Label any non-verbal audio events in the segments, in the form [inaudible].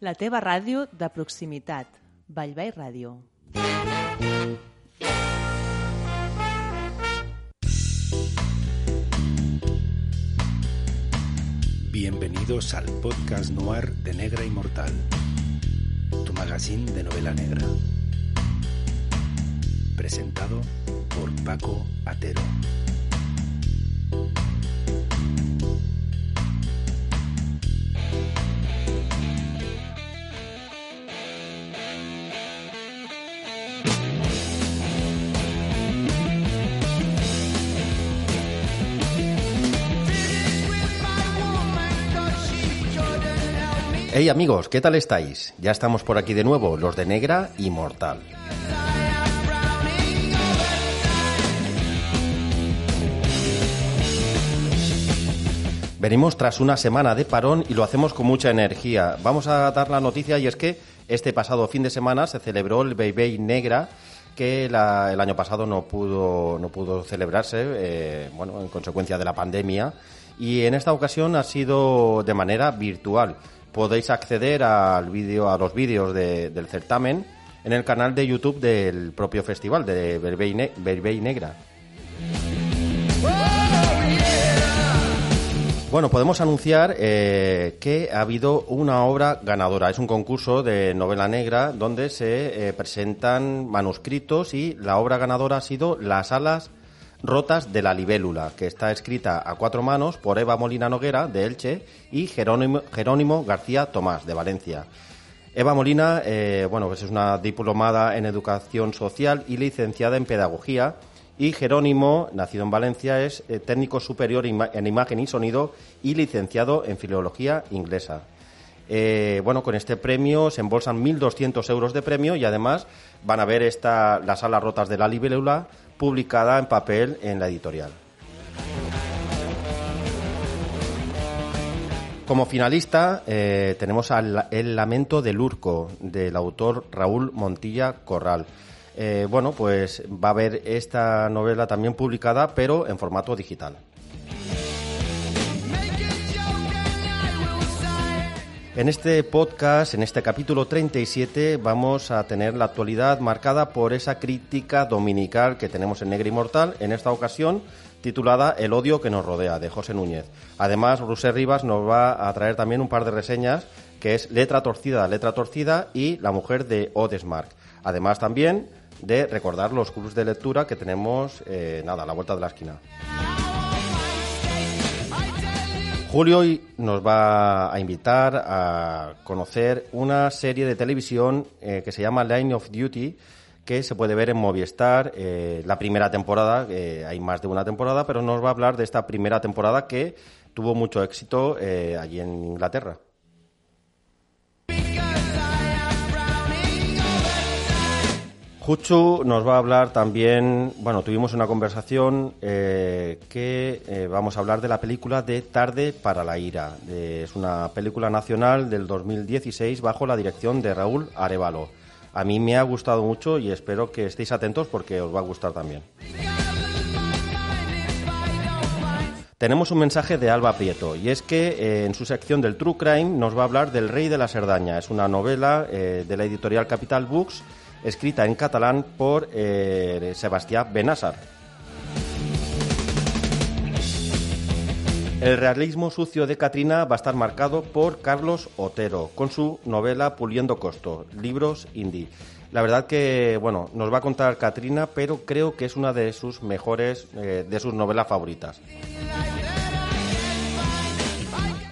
La teva ràdio de proximitat. Vallvei Ràdio. Bienvenidos al podcast noir de Negra Inmortal, tu magazine de novela negra. Presentado por Paco Atero. Hey amigos, ¿qué tal estáis? Ya estamos por aquí de nuevo, los de Negra y Mortal. Venimos tras una semana de parón y lo hacemos con mucha energía. Vamos a dar la noticia y es que este pasado fin de semana se celebró el Baby Negra que el año pasado no pudo, no pudo celebrarse, eh, bueno, en consecuencia de la pandemia, y en esta ocasión ha sido de manera virtual. Podéis acceder al vídeo, a los vídeos de- del certamen en el canal de YouTube del propio festival de Berbey, Ne- Negra. Bueno, podemos anunciar eh, que ha habido una obra ganadora. Es un concurso de novela negra donde se eh, presentan manuscritos y la obra ganadora ha sido Las alas rotas de la libélula, que está escrita a cuatro manos por Eva Molina Noguera, de Elche, y Jerónimo, García Tomás, de Valencia. Eva Molina, eh, bueno, pues es una diplomada en educación social y licenciada en pedagogía. Y Jerónimo, nacido en Valencia, es eh, técnico superior en imagen y sonido y licenciado en filología inglesa. Eh, bueno, con este premio se embolsan 1.200 euros de premio y además van a ver esta, las alas rotas de la libélula publicada en papel en la editorial. Como finalista eh, tenemos El lamento del Urco, del autor Raúl Montilla Corral. Eh, bueno, pues va a haber esta novela también publicada, pero en formato digital. En este podcast, en este capítulo 37, vamos a tener la actualidad marcada por esa crítica dominical que tenemos en Negra Inmortal, en esta ocasión titulada El odio que nos rodea, de José Núñez. Además, Rusé Rivas nos va a traer también un par de reseñas, que es Letra Torcida, Letra Torcida y La Mujer de Odesmark. Además, también de recordar los clubs de lectura que tenemos, eh, nada, a la vuelta de la esquina. Julio hoy nos va a invitar a conocer una serie de televisión eh, que se llama Line of Duty, que se puede ver en Movistar. eh, la primera temporada, eh, hay más de una temporada, pero nos va a hablar de esta primera temporada que tuvo mucho éxito eh, allí en Inglaterra. Juchu nos va a hablar también, bueno, tuvimos una conversación eh, que eh, vamos a hablar de la película de Tarde para la Ira. Es una película nacional del 2016 bajo la dirección de Raúl Arevalo. A mí me ha gustado mucho y espero que estéis atentos porque os va a gustar también. Tenemos un mensaje de Alba Prieto y es que eh, en su sección del True Crime nos va a hablar del Rey de la Serdaña. Es una novela de la editorial Capital Books escrita en catalán por eh, Sebastián Benassar. El realismo sucio de Katrina va a estar marcado por Carlos Otero con su novela Puliendo Costo, libros indie. La verdad que, bueno, nos va a contar Katrina, pero creo que es una de sus mejores, eh, de sus novelas favoritas.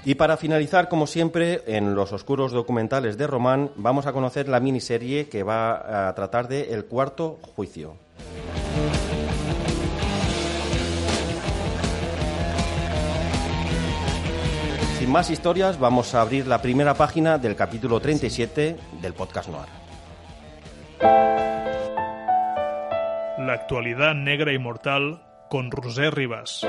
Y para finalizar, como siempre, en los oscuros documentales de Román, vamos a conocer la miniserie que va a tratar de El cuarto juicio. Sin más historias, vamos a abrir la primera página del capítulo 37 del podcast Noir. La actualidad negra y mortal con Roser Rivas.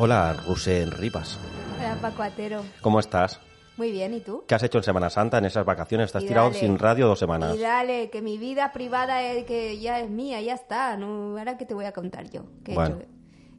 Hola, Rusé Rivas. Hola Paco Atero. ¿Cómo estás? Muy bien, ¿y tú? ¿Qué has hecho en Semana Santa, en esas vacaciones? Estás Y tirado dale. sin radio dos semanas. Y dale, que mi vida privada es que ya es mía, ya está. No, ahora que te voy a contar yo. ¿Qué he Bueno. hecho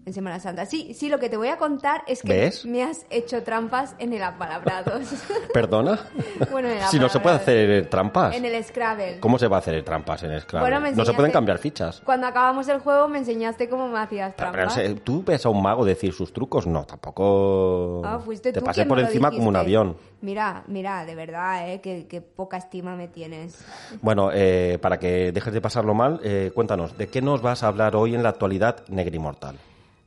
en Semana Santa. Sí, sí, lo que te voy a contar es que ¿Ves? me has hecho trampas en el apalabrados. [laughs] ¿Perdona? [laughs] Bueno, en el si no se puede hacer eh, trampas. en el Scrabble. ¿Cómo se va a hacer trampas en Scrabble? Bueno, me no se pueden cambiar fichas. Cuando acabamos el juego me enseñaste cómo me hacías trampas. pero, ¿Tú ves a un mago decir sus trucos? No, tampoco... Ah, fuiste Te tú pasé quien por encima como un avión. Mira, mira, de verdad, ¿eh? Que, que poca estima me tienes. [laughs] Bueno, eh, para que dejes de pasarlo mal, eh, cuéntanos, ¿de qué nos vas a hablar hoy en la actualidad Negrimortal?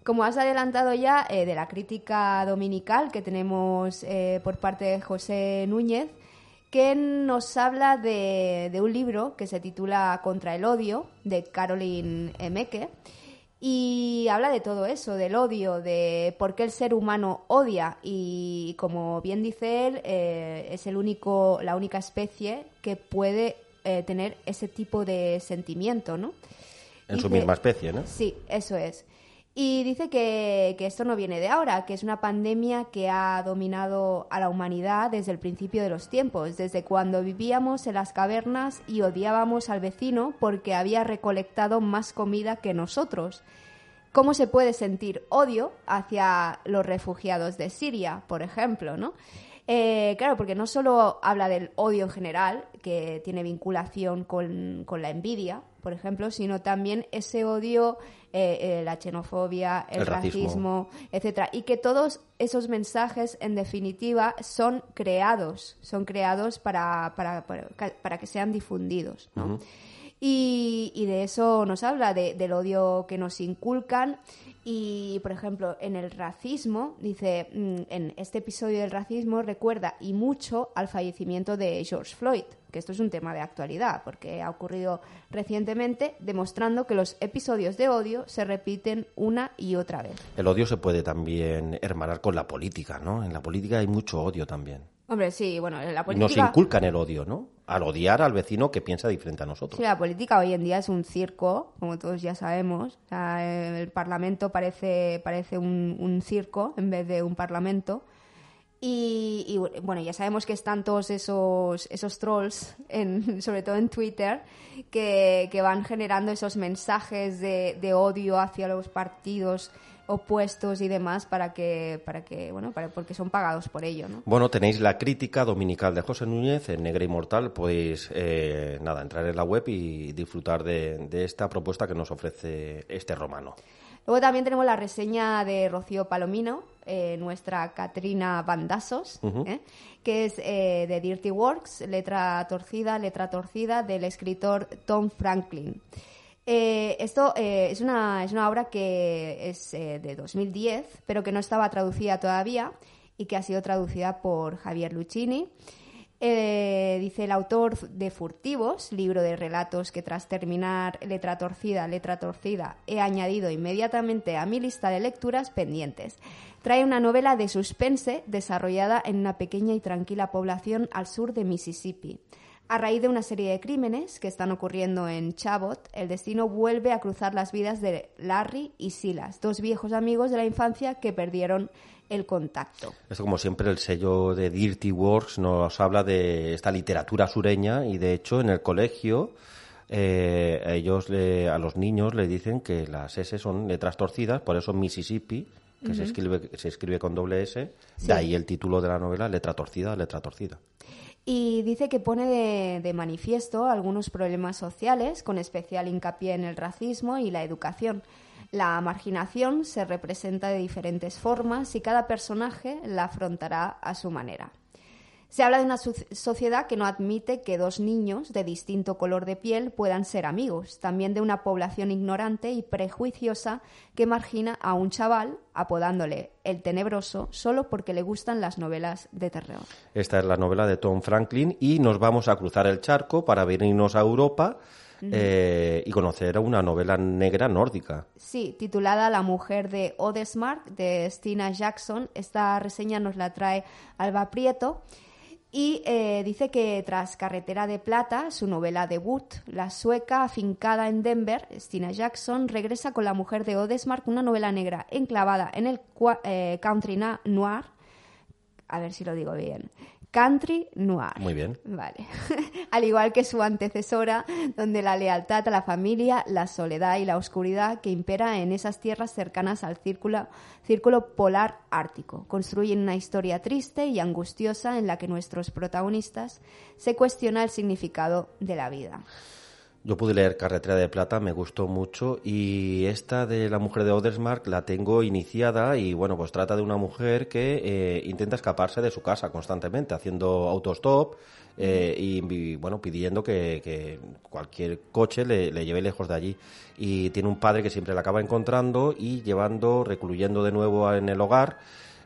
Como has adelantado ya eh, de la crítica dominical que tenemos eh, por parte de José Núñez, que nos habla de, de un libro que se titula Contra el odio, de Caroline Emeke, y habla de todo eso, del odio, de por qué el ser humano odia, y como bien dice él, eh, es el único, la única especie que puede tener ese tipo de sentimiento, ¿no? En su misma especie, ¿no? Sí, eso es. Y dice que, que esto no viene de ahora, que es una pandemia que ha dominado a la humanidad desde el principio de los tiempos, desde cuando vivíamos en las cavernas y odiábamos al vecino porque había recolectado más comida que nosotros. ¿Cómo se puede sentir odio hacia los refugiados de Siria, por ejemplo, no? Eh, claro, porque no solo habla del odio en general, que tiene vinculación con, con la envidia, por ejemplo, sino también ese odio, eh, eh, la xenofobia, el, El racismo. racismo, etcétera, y que todos esos mensajes, en definitiva, son creados, son creados para, para, para, para que sean difundidos, ¿no? Y, y de eso nos habla, de- del odio que nos inculcan. Y, por ejemplo, en el racismo, dice, mm, en este episodio del racismo recuerda y mucho al fallecimiento de George Floyd, que esto es un tema de actualidad, porque ha ocurrido recientemente, demostrando que los episodios de odio se repiten una y otra vez. El odio se puede también hermanar con la política, ¿no? En la política hay mucho odio también. Hombre, sí, bueno, la Nos política... inculcan el odio, ¿no? Al odiar al vecino que piensa diferente a nosotros. Sí, la política hoy en día es un circo, como todos ya sabemos. O sea, el Parlamento parece, parece un, un circo en vez de un Parlamento. Y, y, bueno, ya sabemos que están todos esos, esos trolls, en, [laughs] sobre todo en Twitter, que, que van generando esos mensajes de, de odio hacia los partidos opuestos y demás para que, para que bueno, para, porque son pagados por ello, ¿no? Bueno, tenéis la crítica dominical de José Núñez en Negra Inmortal. Podéis, eh, nada, entrar en la web y disfrutar de, de esta propuesta que nos ofrece este romano. Luego también tenemos la reseña de Rocío Palomino, eh, nuestra Catrina Bandasos, ¿eh? que es eh, de Dirty Works, letra torcida, letra torcida, del escritor Tom Franklin. Esto es, una, es una obra que es de 2010, pero que no estaba traducida todavía y que ha sido traducida por Javier Lucchini. Eh, dice el autor de Furtivos, libro de relatos que tras terminar letra torcida, letra torcida, he añadido inmediatamente a mi lista de lecturas pendientes. Trae una novela de suspense desarrollada en una pequeña y tranquila población al sur de Mississippi. A raíz de una serie de crímenes que están ocurriendo en Chabot, el destino vuelve a cruzar las vidas de Larry y Silas, dos viejos amigos de la infancia que perdieron el contacto. Esto, como siempre, el sello de Dirty Works nos habla de esta literatura sureña y, de hecho, en el colegio eh, a ellos, le- a los niños, les dicen que las S son letras torcidas, por eso Mississippi, que se, escribe, se escribe con doble S, Sí. de ahí el título de la novela, letra torcida, letra torcida. Y dice que pone de, de manifiesto algunos problemas sociales, con especial hincapié en el racismo y la educación. La marginación se representa de diferentes formas y cada personaje la afrontará a su manera. Se habla de una sociedad que no admite que dos niños de distinto color de piel puedan ser amigos, también de una población ignorante y prejuiciosa que margina a un chaval apodándole el tenebroso solo porque le gustan las novelas de terror. Esta es la novela de Tom Franklin y nos vamos a cruzar el charco para venirnos a Europa eh, y conocer una novela negra nórdica. Sí, titulada La mujer de Odesmark, de Stina Jackson. Esta reseña nos la trae Alba Prieto. Y eh, dice que tras Carretera de Plata, su novela debut, la sueca afincada en Denver, Stina Jackson, regresa con La mujer de Odesmark, una novela negra enclavada en el eh, country noir, a ver si lo digo bien, country noir. Muy bien. Vale. [laughs] Al igual que su antecesora, donde la lealtad a la familia, la soledad y la oscuridad que impera en esas tierras cercanas al círculo, círculo polar ártico construyen una historia triste y angustiosa en la que nuestros protagonistas se cuestiona el significado de la vida. Yo pude leer Carretera de Plata, me gustó mucho y esta de la mujer de Odersmark la tengo iniciada y bueno, pues trata de una mujer que eh, intenta escaparse de su casa constantemente, haciendo autostop eh, y, bueno, pidiendo que, cualquier coche le, lleve lejos de allí. Y tiene un padre que siempre la acaba encontrando y llevando, recluyendo de nuevo en el hogar.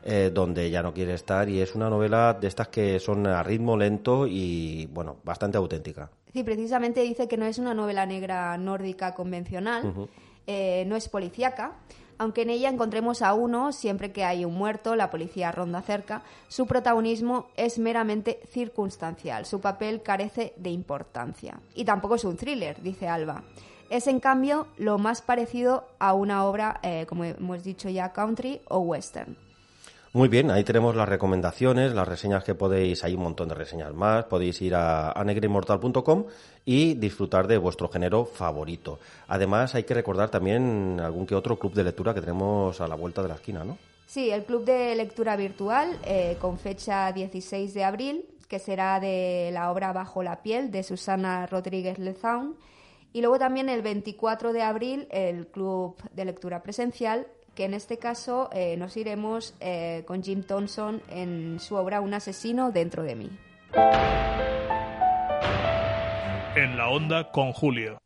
Eh, donde ya no quiere estar y es una novela de estas que son a ritmo lento y bueno, bastante auténtica. Sí, precisamente dice que no es una novela negra nórdica convencional, eh, no es policíaca, aunque en ella encontremos a uno, siempre que hay un muerto, la policía ronda cerca, su protagonismo es meramente circunstancial, su papel carece de importancia. Y tampoco es un thriller, dice Alba. Es en cambio lo más parecido a una obra, eh, como hemos dicho ya, country o western. Muy bien, ahí tenemos las recomendaciones, las reseñas que podéis, hay un montón de reseñas más, podéis ir a, a y disfrutar de vuestro género favorito. Además, hay que recordar también algún que otro club de lectura que tenemos a la vuelta de la esquina, ¿no? Sí, el club de lectura virtual eh, con fecha 16 de abril, que será de la obra Bajo la piel de Susana Rodríguez Lezaun. Y luego también el 24 de abril el club de lectura presencial que en este caso eh, nos iremos eh, con Jim Thompson en su obra Un asesino dentro de mí. En la onda con Julio.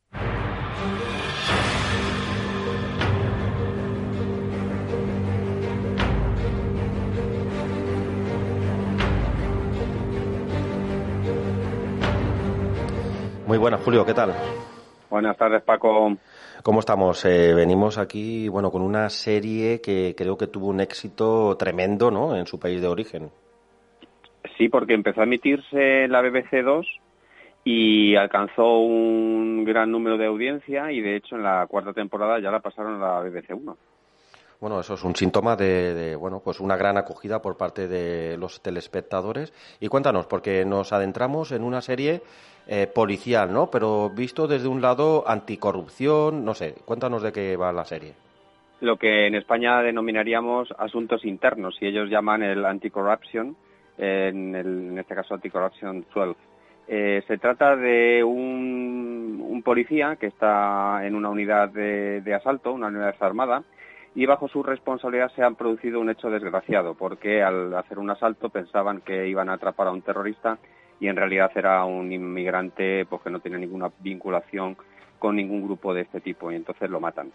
Muy buenas, Julio, ¿qué tal? Buenas tardes, Paco. ¿Cómo estamos? Eh, venimos aquí, bueno, con una serie que creo que tuvo un éxito tremendo, ¿no? En su país de origen. Sí, porque empezó a emitirse la BBC 2 y alcanzó un gran número de audiencia y de hecho en la cuarta temporada ya la pasaron a la BBC 1. Bueno, eso es un síntoma de, bueno, pues una gran acogida por parte de los telespectadores. Y cuéntanos, porque nos adentramos en una serie eh, policial, ¿no? Pero visto desde un lado anticorrupción, no sé, cuéntanos de qué va la serie. Lo que en España denominaríamos asuntos internos, y ellos llaman el anticorruption, en, en este caso anticorruption 12. Eh, se trata de un, un, policía que está en una unidad de, de asalto, una unidad armada, y bajo su responsabilidad se ha producido un hecho desgraciado, porque al hacer un asalto pensaban que iban a atrapar a un terrorista y en realidad era un inmigrante pues, que no tiene ninguna vinculación con ningún grupo de este tipo y entonces lo matan.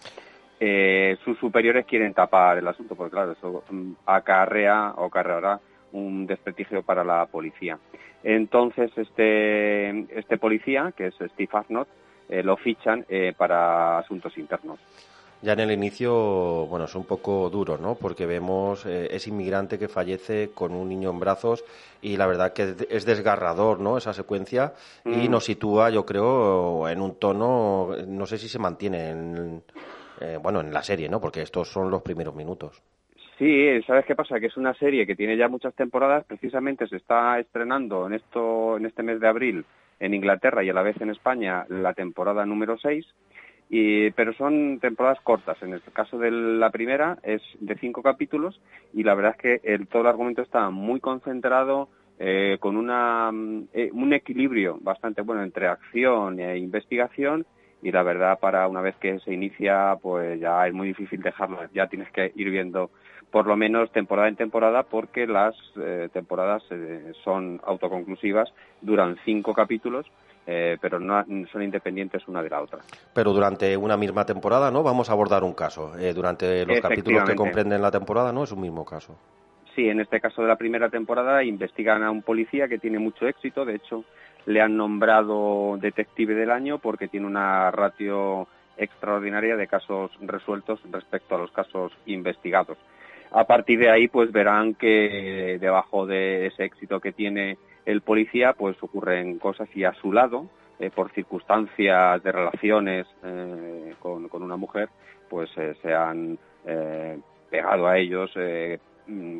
Eh, sus superiores quieren tapar el asunto porque claro, eso mm, acarrea o acarreará un desprestigio para la policía. Entonces este, este policía, que es Steve Arnott, eh, lo fichan eh, para asuntos internos ya en el inicio, bueno, es un poco duro, ¿no? Porque vemos eh, ese inmigrante que fallece con un niño en brazos y la verdad que es desgarrador, ¿no? Esa secuencia y mm. nos sitúa, yo creo, en un tono, no sé si se mantiene en, eh, bueno, en la serie, ¿no? Porque estos son los primeros minutos. Sí, ¿sabes qué pasa? Que es una serie que tiene ya muchas temporadas, precisamente se está estrenando en esto en este mes de abril en Inglaterra y a la vez en España la temporada número 6 y, pero son temporadas cortas. En el caso de la primera es de cinco capítulos y la verdad es que el, todo el argumento está muy concentrado, eh, con una, eh, un equilibrio bastante bueno entre acción e investigación y la verdad para una vez que se inicia pues ya es muy difícil dejarlo, ya tienes que ir viendo por lo menos temporada en temporada porque las eh, temporadas eh, son autoconclusivas, duran cinco capítulos eh, pero no son independientes una de la otra. Pero durante una misma temporada, ¿no? Vamos a abordar un caso. Eh, durante los capítulos que comprenden la temporada, ¿no? Es un mismo caso. Sí, en este caso de la primera temporada investigan a un policía que tiene mucho éxito. De hecho, le han nombrado detective del año porque tiene una ratio extraordinaria de casos resueltos respecto a los casos investigados. A partir de ahí, pues verán que debajo de ese éxito que tiene el policía, pues ocurren cosas y a su lado, eh, por circunstancias de relaciones eh, con, una mujer, pues eh, se han pegado a ellos mm,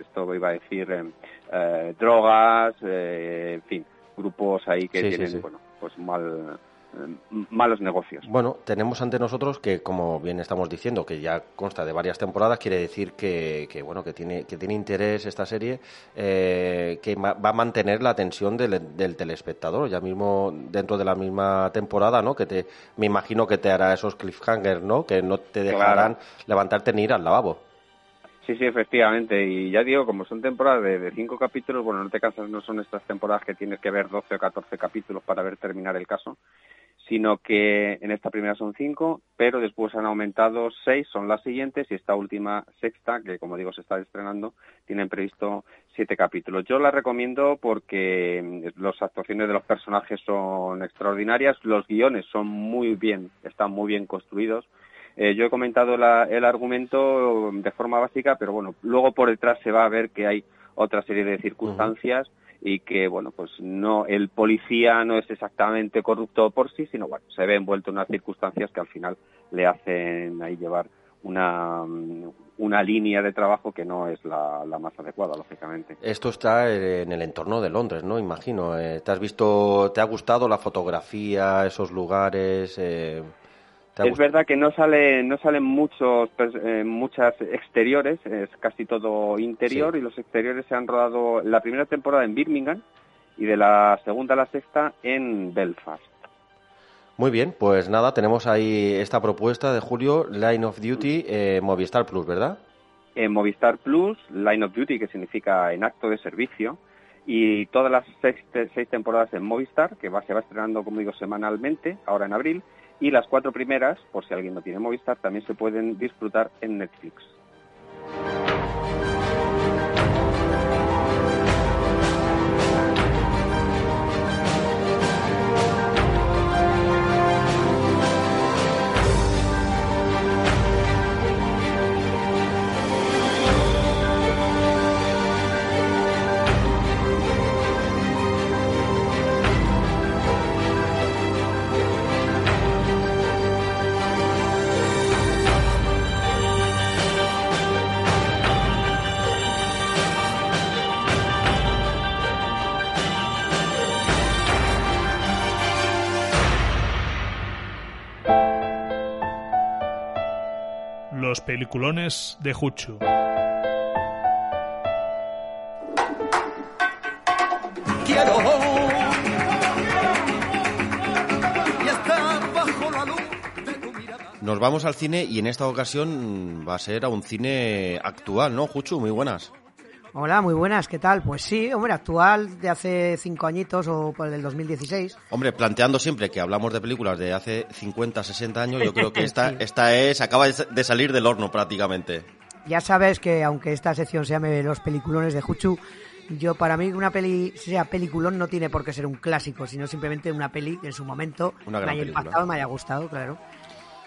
esto iba a decir, eh, drogas, en fin, grupos ahí que tienen, bueno, pues mal malos negocios. Bueno, tenemos ante nosotros que, como bien estamos diciendo, que ya consta de varias temporadas, quiere decir que, bueno, que tiene, que tiene interés esta serie, eh, que va a mantener la atención del, del, telespectador, ya mismo dentro de la misma temporada, ¿no? Que te, me imagino que te hará esos cliffhangers, ¿no? Que no te dejarán levantarte ni ir al lavabo. Sí, sí, efectivamente. Y ya digo, como son temporadas de, cinco capítulos, bueno, no te cansas, no son estas temporadas que tienes que ver 12 o 14 capítulos para ver terminar el caso, sino que en esta primera son cinco, pero después han aumentado seis, son las siguientes, y esta última sexta, que como digo se está estrenando, tienen previsto siete capítulos. Yo la recomiendo porque mm, las actuaciones de los personajes son extraordinarias, los guiones son muy bien, están muy bien construidos. Eh, yo he comentado el argumento de forma básica, pero bueno, luego por detrás se va a ver que hay otra serie de circunstancias y que bueno pues no el policía no es exactamente corrupto por sí sino bueno se ve envuelto en unas circunstancias que al final le hacen ahí llevar una una línea de trabajo que no es la, más adecuada, lógicamente. Esto está en el entorno de Londres, ¿no? Imagino. Eh, ¿Te has visto, te ha gustado la fotografía, esos lugares? Eh, es verdad que no sale no salen muchos pues, eh, muchas exteriores es casi todo interior y los exteriores se han rodado la primera temporada en Birmingham y de la segunda a la sexta en Belfast. Muy bien pues nada tenemos ahí esta propuesta de Julio Line of Duty eh, Movistar Plus verdad en Movistar Plus Line of Duty que significa en acto de servicio y todas las seis, seis temporadas en Movistar que va, se va estrenando como digo semanalmente ahora en abril y las cuatro primeras, por si alguien no tiene Movistar, también se pueden disfrutar en Netflix. Peliculones de Juchu. Nos vamos al cine y en esta ocasión va a ser a un cine actual, ¿no, Juchu? Muy buenas. Hola, muy buenas, ¿qué tal? Pues sí, hombre, actual de hace cinco añitos o por el del 2016. Hombre, planteando siempre que hablamos de películas de hace 50, 60 años, yo creo que esta, [laughs] esta es, acaba de salir del horno prácticamente. Ya sabes que aunque esta sección se llame Los peliculones de Juchu, yo para mí una peli sea peliculón no tiene por qué ser un clásico, sino simplemente una peli que en su momento me haya impactado, me haya gustado, claro.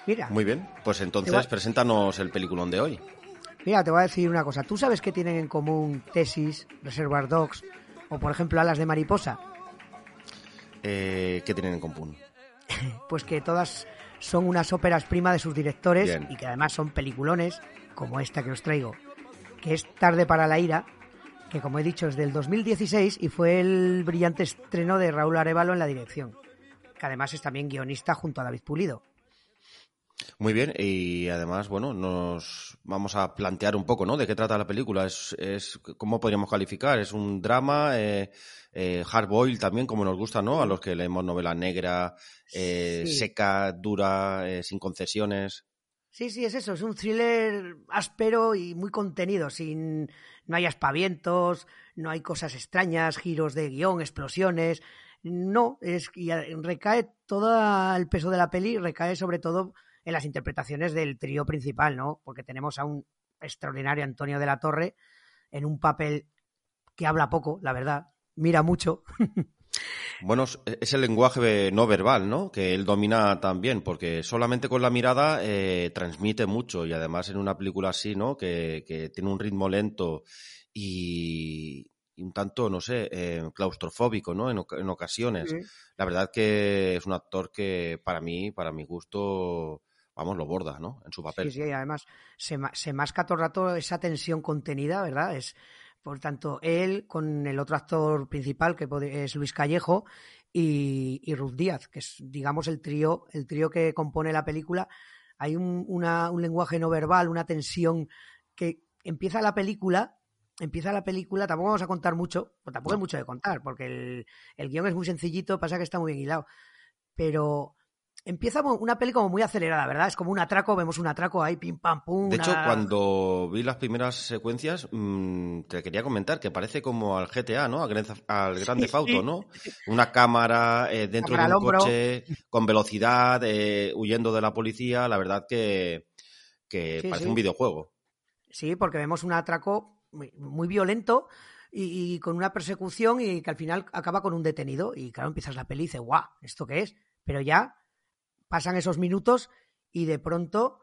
Mira. Muy bien, pues entonces preséntanos el peliculón de hoy. Mira, te voy a decir una cosa. ¿Tú sabes qué tienen en común Tesis, Reservoir Dogs o, por ejemplo, Alas de Mariposa? Eh, ¿Qué tienen en común? [laughs] pues que todas son unas óperas prima de sus directores y que además son peliculones, como esta que os traigo, que es Tarde para la Ira, que como he dicho es del 2016 y fue el brillante estreno de Raúl Arevalo en la dirección, que además es también guionista junto a David Pulido. Muy bien, y además, bueno, nos vamos a plantear un poco, ¿no? ¿De qué trata la película? ¿Es, es cómo podríamos calificar? ¿Es un drama? Eh, eh, hard boil también, como nos gusta, ¿no? A los que leemos novela negra, eh, seca, dura, eh, sin concesiones. Sí, sí, es eso, es un thriller áspero y muy contenido, sin no hay aspavientos, no hay cosas extrañas, giros de guion, explosiones. No, es y recae todo el peso de la peli, recae sobre todo en las interpretaciones del trío principal, ¿no? Porque tenemos a un extraordinario Antonio de la Torre en un papel que habla poco, la verdad, mira mucho. [laughs] Bueno, es el lenguaje no verbal, ¿no? Que él domina también, porque solamente con la mirada eh, transmite mucho y además en una película así, ¿no? Que, tiene un ritmo lento y, un tanto, no sé, eh, claustrofóbico, ¿no? En, ocasiones. La verdad que es un actor que para mí, para mi gusto, vamos, lo borda, ¿no? En su papel. Sí, sí, además se, se masca todo el rato esa tensión contenida, ¿verdad? Es, por tanto, él con el otro actor principal, que es Luis Callejo, y, y Ruth Díaz, que es, digamos, el trío, el trío que compone la película. Hay un, una, un lenguaje no verbal, una tensión que empieza la película empieza la película, tampoco vamos a contar mucho, pues tampoco hay mucho de contar, porque el, el guion es muy sencillito, pasa que está muy bien hilado. Pero empieza una peli como muy acelerada, ¿verdad? Es como un atraco, vemos un atraco ahí, pim, pam, pum. De hecho, cuando vi las primeras secuencias, mmm, te quería comentar que parece como al GTA, ¿no? Al, al Grande sí, Fauto, ¿no? Una cámara eh, dentro cámara de un coche con velocidad, eh, huyendo de la policía. La verdad que, que sí, parece un videojuego. Sí, porque vemos un atraco muy, muy violento y, y, con una persecución y que al final acaba con un detenido. Y claro, empiezas la peli y dices, guau, ¿esto qué es? Pero ya pasan esos minutos y de pronto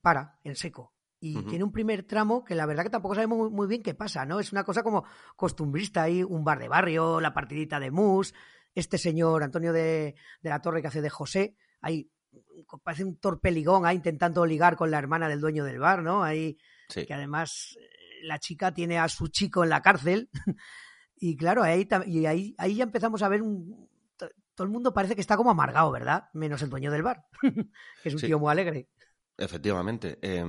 para en seco. Y uh -huh. tiene un primer tramo que la verdad que tampoco sabemos muy, bien qué pasa, ¿no? Es una cosa como costumbrista ahí, un bar de barrio, la partidita de mus, este señor Antonio de, de la Torre que hace de José, ahí parece un torpeligón ahí intentando ligar con la hermana del dueño del bar, ¿no? Ahí sí. que además la chica tiene a su chico en la cárcel. [laughs] y claro, ahí, y ahí, ahí ya empezamos a ver un, todo el mundo parece que está como amargado, ¿verdad? Menos el dueño del bar, [laughs] que es un sí. tío muy alegre. Efectivamente. Eh,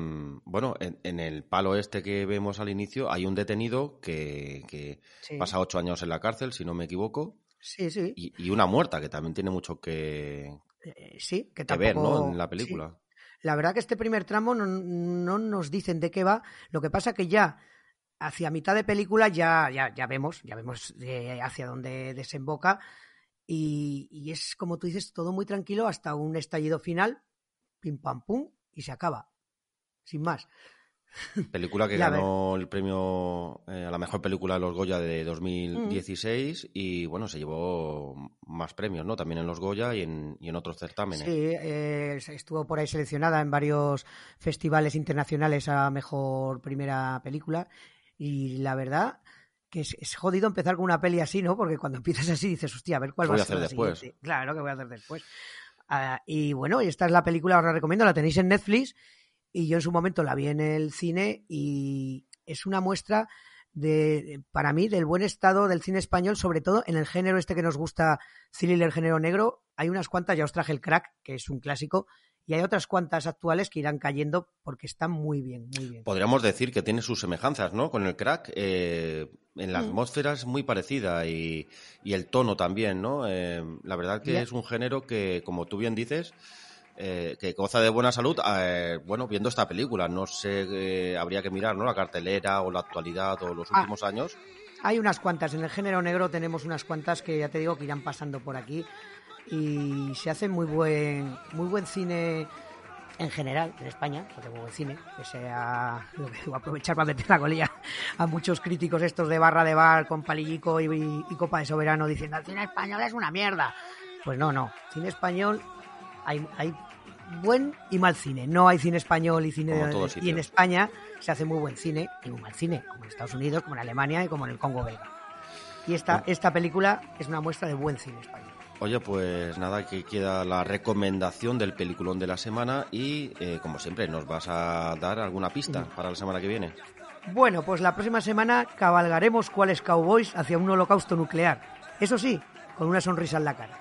bueno, en, en, el palo este que vemos al inicio hay un detenido que, que sí. pasa ocho años en la cárcel, si no me equivoco. Sí, sí. Y, y una muerta, que también tiene mucho que, eh, sí, que, ver, ¿no? En la película. Sí. La verdad que este primer tramo no, no, nos dicen de qué va. Lo que pasa que ya hacia mitad de película ya, ya, ya vemos, ya vemos eh, hacia dónde desemboca y, y, es, como tú dices, todo muy tranquilo hasta un estallido final, pim pam pum, y se acaba. Sin más. [laughs] Película que ganó el premio eh, a la mejor película de los Goya de 2016 mm. y bueno, se llevó más premios, ¿no? También en los Goya y en, y en otros certámenes. Sí, eh, estuvo por ahí seleccionada en varios festivales internacionales a mejor primera película y la verdad que es, es, jodido empezar con una peli así, ¿no? Porque cuando empiezas así dices, hostia, a ver cuál voy va a hacer después. Siguiente? Claro, ¿qué voy a hacer después? Uh, y bueno, esta es la película, os la recomiendo, la tenéis en Netflix y yo en su momento la vi en el cine y es una muestra de, para mí, del buen estado del cine español, sobre todo en el género este que nos gusta, thriller, género negro. Hay unas cuantas, ya os traje el crack, que es un clásico, y hay otras cuantas actuales que irán cayendo porque están muy bien, muy bien. Podríamos decir que tiene sus semejanzas, ¿no? Con el crack, eh, en la mm. atmósfera es muy parecida y, y, el tono también, ¿no? Eh, la verdad que yeah. es un género que, como tú bien dices, eh, que goza de buena salud, eh, bueno, viendo esta película. No sé, habría que mirar, ¿no? La cartelera o la actualidad o los últimos ah, años. Hay unas cuantas, en el género negro tenemos unas cuantas que ya te digo que irán pasando por aquí y se hace muy buen, muy buen cine en general en España, porque muy buen cine, que sea lo que voy a aprovechar para meter la colilla a muchos críticos estos de barra de bar con palillico y, y, y copa de soberano diciendo el cine español es una mierda. Pues no, no, cine español hay, hay buen y mal cine. No hay cine español y cine de, y en España se hace muy buen cine y muy mal cine, como en Estados Unidos, como en Alemania y como en el Congo belga. Y esta, esta película es una muestra de buen cine español. Oye, pues nada, aquí queda la recomendación del peliculón de la semana y, eh, como siempre, ¿nos vas a dar alguna pista para la semana que viene? Bueno, pues la próxima semana cabalgaremos cuáles cowboys hacia un holocausto nuclear. Eso sí, con una sonrisa en la cara.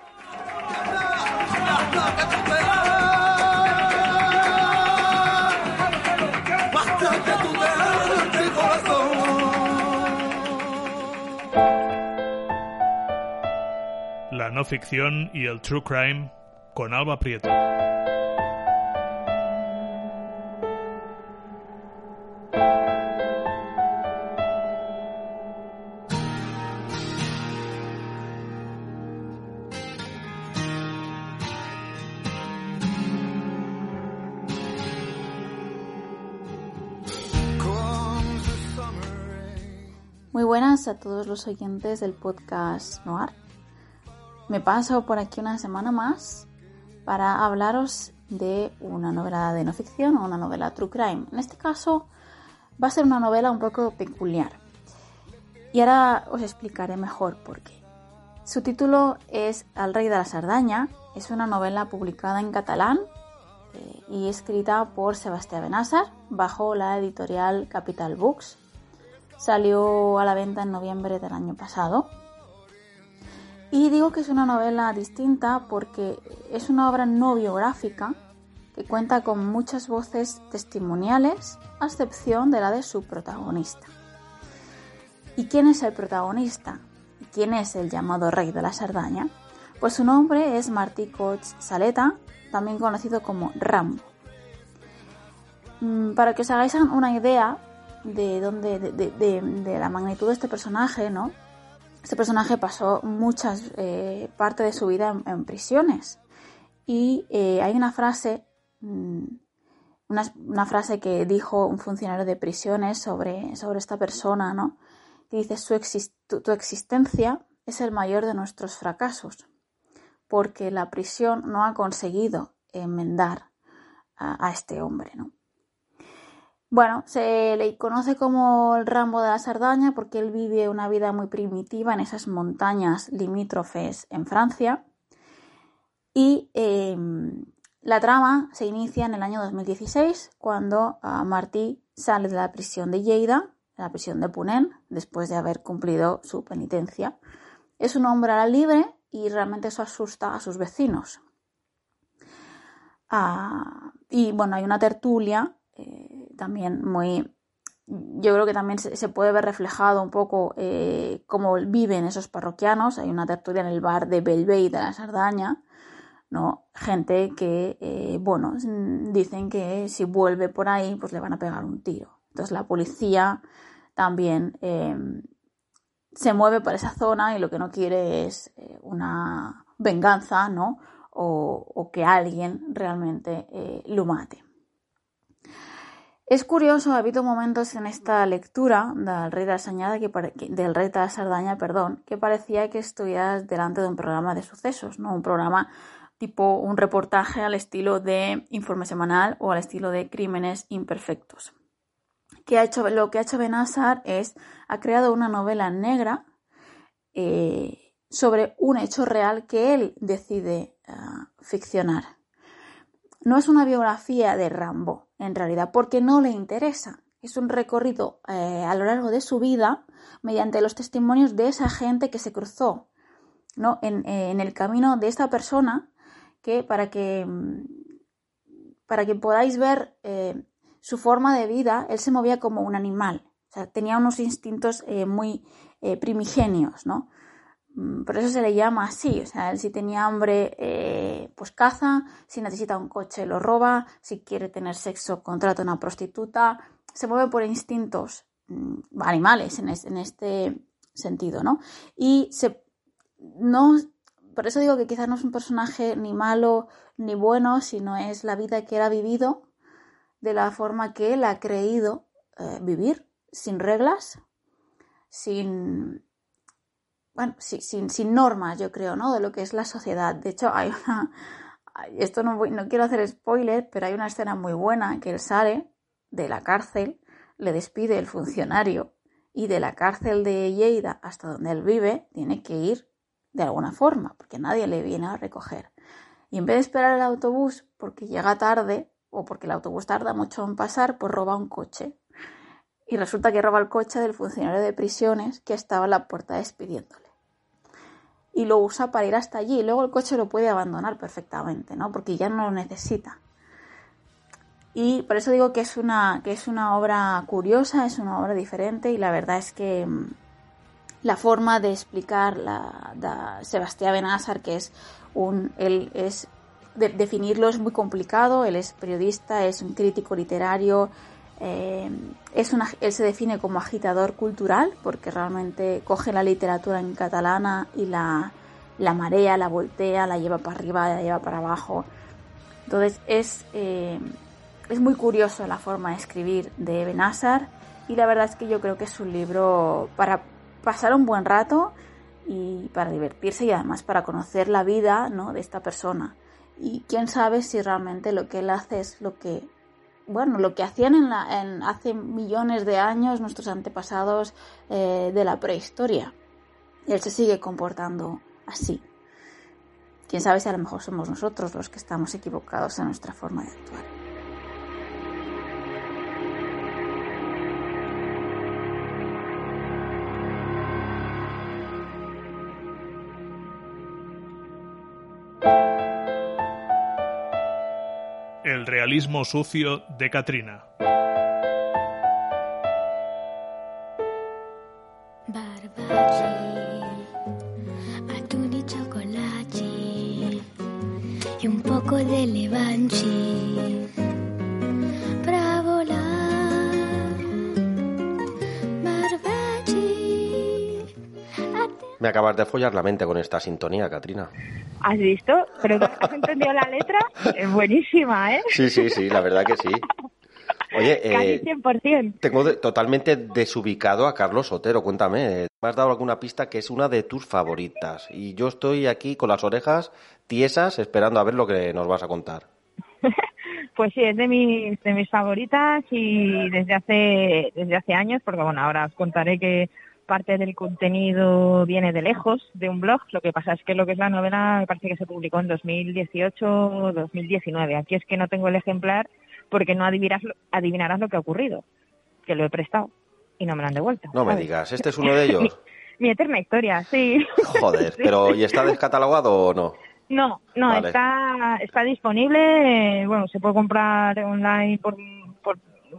La no ficción y el true crime con Alba Prieto. Muy buenas a todos los oyentes del podcast Noir. Me paso por aquí una semana más para hablaros de una novela de no ficción o una novela true crime. En este caso va a ser una novela un poco peculiar. Y ahora os explicaré mejor por qué. Su título es Al rey de la Sardaña. Es una novela publicada en catalán eh, y escrita por Sebastián Benazar bajo la editorial Capital Books. Salió a la venta en noviembre del año pasado. Y digo que es una novela distinta porque es una obra no biográfica que cuenta con muchas voces testimoniales, a excepción de la de su protagonista. ¿Y quién es el protagonista? ¿Quién es el llamado rey de la Sardaña? Pues su nombre es Martí Coach Saleta, también conocido como Rambo. Mm, para que os hagáis una idea de, dónde, de, la magnitud de este personaje, ¿no? Este personaje pasó muchas eh, parte de su vida en, prisiones. Y eh, hay una frase, mm, una, frase que dijo un funcionario de prisiones sobre, esta persona, ¿no? que dice, tu, existencia es el mayor de nuestros fracasos, porque la prisión no ha conseguido enmendar a, este hombre, ¿no? Bueno, se le conoce como el Rambo de la Sardaña porque él vive una vida muy primitiva en esas montañas limítrofes en Francia. Y em, la trama se inicia en el año 2016 cuando ah, Martí sale de la prisión de Lleida en la prisión de Punen después de haber cumplido su penitencia. Es un hombre a la libre y realmente eso asusta a sus vecinos. Ah, y bueno, hay una tertulia eh, también muy... Yo creo que también se, puede ver reflejado un poco eh, cómo viven esos parroquianos. Hay una tertulia en el bar de Belvey de la Sardaña, ¿no? Gente que, eh, bueno, dicen que si vuelve por ahí, pues le van a pegar un tiro. Entonces la policía también em, se mueve por esa zona y lo que no quiere es eh, una venganza, ¿no? O, que alguien realmente lo mate. Es curioso, ha habido momentos en esta lectura del Rey de la que, del Rey de Sardaña, perdón, que parecía que estuvieras delante de un programa de sucesos, ¿no? Un programa tipo un reportaje al estilo de Informe Semanal o al estilo de Crímenes Imperfectos ha hecho, lo que ha hecho Benazar es, ha creado una novela negra eh, sobre un hecho real que él decide ah, ficcionar. No es una biografía de Rambo, en realidad, porque no le interesa. Es un recorrido eh, a lo largo de su vida mediante los testimonios de esa gente que se cruzó ¿no? en, en el camino de esta persona que para que, para que podáis ver eh, su forma de vida, él se movía como un animal, o sea, tenía unos instintos eh, muy eh, primigenios, ¿no? Mm, por eso se le llama así, o sea, él si tenía hambre, eh, pues caza, si necesita un coche lo roba, si quiere tener sexo contrata a una prostituta, se mueve por instintos mm, animales en, este sentido, ¿no? Y se, no, por eso digo que quizás no es un personaje ni malo ni bueno, sino es la vida que él ha vivido de la forma que él ha creído eh, vivir, sin reglas, sin, bueno, sin, sin, normas, yo creo, ¿no? De lo que es la sociedad. De hecho, hay una, esto no, no quiero hacer spoiler, pero hay una escena muy buena que él sale de la cárcel, le despide el funcionario y de la cárcel de Lleida hasta donde él vive tiene que ir de alguna forma, porque nadie le viene a recoger. Y en vez de esperar el autobús porque llega tarde, o porque el autobús tarda mucho en pasar, pues roba un coche. Y resulta que roba el coche del funcionario de prisiones que estaba en la puerta despidiéndole. Y lo usa para ir hasta allí. Y luego el coche lo puede abandonar perfectamente, ¿no? Porque ya no lo necesita. Y por eso digo que es una, que es una obra curiosa, es una obra diferente y la verdad es que mm, la forma de explicar la, de Sebastián Benazar, que es un, él es definirlo es muy complicado. Él es periodista, es un crítico literario, eh, es una, él se define como agitador cultural porque realmente coge la literatura en catalana y la, la marea, la voltea, la lleva para arriba, la lleva para abajo. Entonces es, eh, es muy curioso la forma de escribir de Benassar y la verdad es que yo creo que es un libro para pasar un buen rato y para divertirse y además para conocer la vida ¿no? de esta persona y quién sabe si realmente lo que él hace es lo que bueno lo que hacían en, la, en hace millones de años nuestros antepasados eh, de la prehistoria y él se sigue comportando así Quién sabe si a lo mejor somos nosotros los que estamos equivocados en nuestra forma de actuar. Realismo sucio de Katrina. Un poco de levanchi para volar. Me acabas de follar la mente con esta sintonía, Katrina. ¿Has visto? ¿Pero has entendido la letra? Es buenísima, ¿eh? Sí, sí, sí, la verdad que sí. Oye, eh, Casi 100%. tengo de- totalmente desubicado a Carlos Sotero. Cuéntame, eh, ¿me has dado alguna pista que es una de tus favoritas? Y yo estoy aquí con las orejas tiesas esperando a ver lo que nos vas a contar. [laughs] Pues sí, es de mis, de mis favoritas y desde hace, desde hace años, porque bueno, ahora os contaré que parte del contenido viene de lejos, de un blog. Lo que pasa es que lo que es la novela me parece que se publicó en 2018 o 2019. Aquí es que no tengo el ejemplar porque no adivinarás, lo- adivinarás lo que ha ocurrido, que lo he prestado y no me lo han devuelto. No me digas, ¿este es uno [laughs] de ellos? Mi eterna historia, sí. [laughs] Joder, [laughs] pero ¿y está descatalogado o no? No, no, Vale. está, está disponible, eh, bueno, se puede comprar online por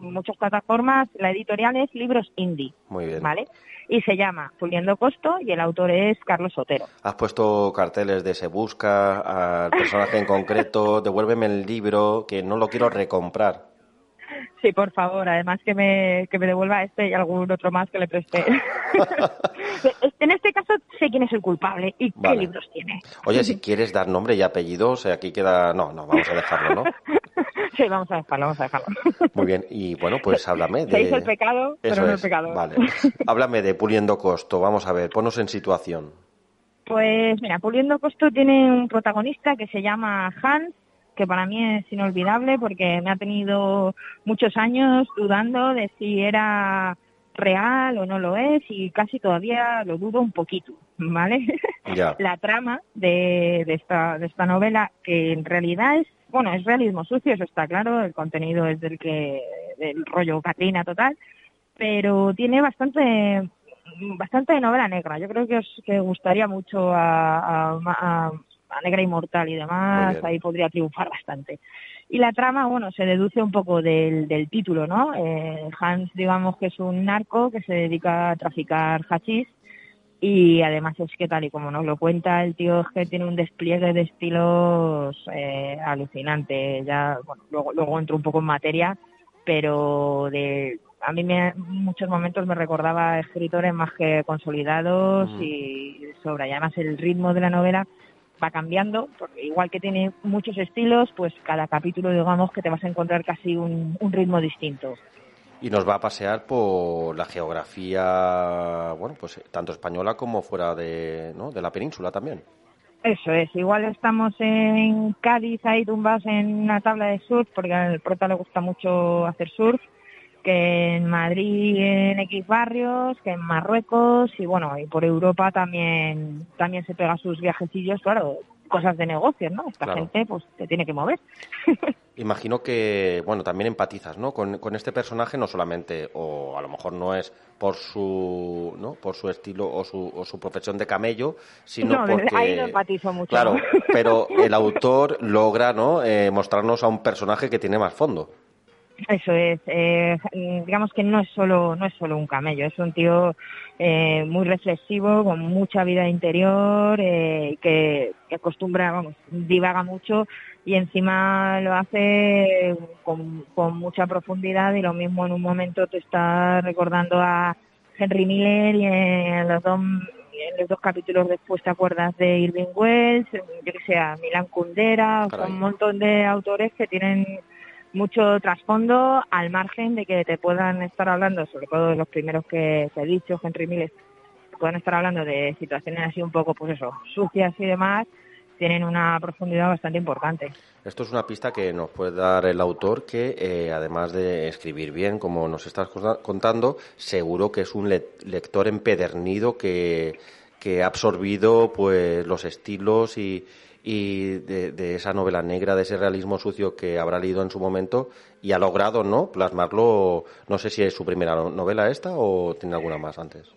muchas plataformas. La editorial es Libros Indie, Muy bien. ¿vale? Y se llama Puliendo Costo y el autor es Carlos Sotero. Has puesto carteles de se busca al personaje en concreto, [laughs] devuélveme el libro, que no lo quiero recomprar. Sí, por favor, además que me, que me devuelva este y algún otro más que le presté. [laughs] en este caso sé quién es el culpable y Vale. qué libros tiene. Oye, si [laughs] quieres dar nombre y apellidos, eh, aquí queda... No, no, vamos a dejarlo, ¿no? Sí, vamos a dejarlo, vamos a dejarlo. Muy bien, y bueno, pues háblame de... Se hizo el pecado, Eso pero no el pecado. Vale. Háblame de Puliendo Costo, vamos a ver, ponos en situación. Pues mira, Puliendo Costo tiene un protagonista que se llama Hans, que para mí es inolvidable porque me ha tenido muchos años dudando de si era real o no lo es y casi todavía lo dudo un poquito, ¿vale? Ya. [laughs] La trama de, de esta, de esta novela, que en realidad es, bueno, es realismo sucio, eso está claro, el contenido es del que, del rollo Catrina total, pero tiene bastante bastante de novela negra. Yo creo que os que gustaría mucho a, a, a- a Negra Inmortal y demás, ahí podría triunfar bastante. Y la trama, bueno, se deduce un poco del, del título, ¿no? Eh, Hans, digamos que es un narco que se dedica a traficar hachís y además es que tal y como nos lo cuenta el tío es que tiene un despliegue de estilos eh, alucinante. Ya, bueno, luego, luego entro un poco en materia, pero de a mí me, en muchos momentos me recordaba a escritores más que consolidados Mm. y sobre y además el ritmo de la novela va cambiando, porque igual que tiene muchos estilos, pues cada capítulo digamos que te vas a encontrar casi un, un ritmo distinto. Y nos va a pasear por la geografía, bueno, pues eh, tanto española como fuera de, ¿no? de la península también. Eso es, igual estamos en Cádiz ahí tumbas en una tabla de surf, porque al prota le gusta mucho hacer surf, que en Madrid en X barrios, que en Marruecos y bueno, y por Europa también también se pega sus viajecillos, claro, cosas de negocios, ¿no? Esta Claro. gente pues te tiene que mover. [laughs] Imagino que, bueno, también empatizas, ¿no? Con, con este personaje, no solamente, o a lo mejor no es por su, ¿no? Por su estilo o su, o su profesión de camello, sino No, porque... ahí no empatizo mucho. Claro, pero el autor logra, ¿no? Eh, mostrarnos a un personaje que tiene más fondo. Eso es, eh, digamos que no es solo no es solo un camello, es un tío eh, muy reflexivo, con mucha vida interior, eh, que, que acostumbra, vamos, divaga mucho y encima lo hace con, con mucha profundidad y lo mismo en un momento te está recordando a Henry Miller y en los dos en los dos capítulos después te acuerdas de Irving Wells, yo que sé, a Milan Kundera, o sea, un montón de autores que tienen mucho trasfondo al margen de que te puedan estar hablando, sobre todo de los primeros que, he dicho, Henry Miller, puedan estar hablando de situaciones así un poco, pues eso, sucias y demás, tienen una profundidad bastante importante. Esto es una pista que nos puede dar el autor que, eh, además de escribir bien, como nos estás conta- contando, seguro que es un le- lector empedernido que, que ha absorbido pues los estilos y, y de, esa novela negra, de ese realismo sucio que habrá leído en su momento y ha logrado, ¿no?, plasmarlo, no sé si es su primera novela esta o tiene alguna más antes.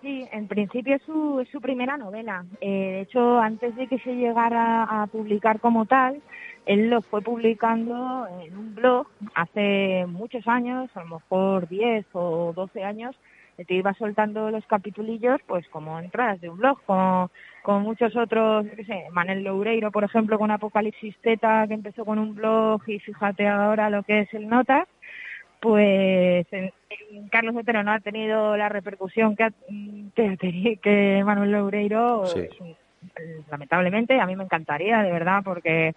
Sí, en principio es su, es su primera novela. Eh, de hecho, antes de que se llegara a publicar como tal, él lo fue publicando en un blog hace muchos años, a lo mejor 10 o 12 años, te iba soltando los capitulillos, pues como entradas de un blog, como, con muchos otros, qué sé, Manel Loureiro, por ejemplo, con Apocalipsis Teta, que empezó con un blog y fíjate ahora lo que es el Notas, pues Carlos Otero no ha tenido la repercusión que, que, que Manuel Loureiro, lamentablemente, a mí me encantaría, de verdad, porque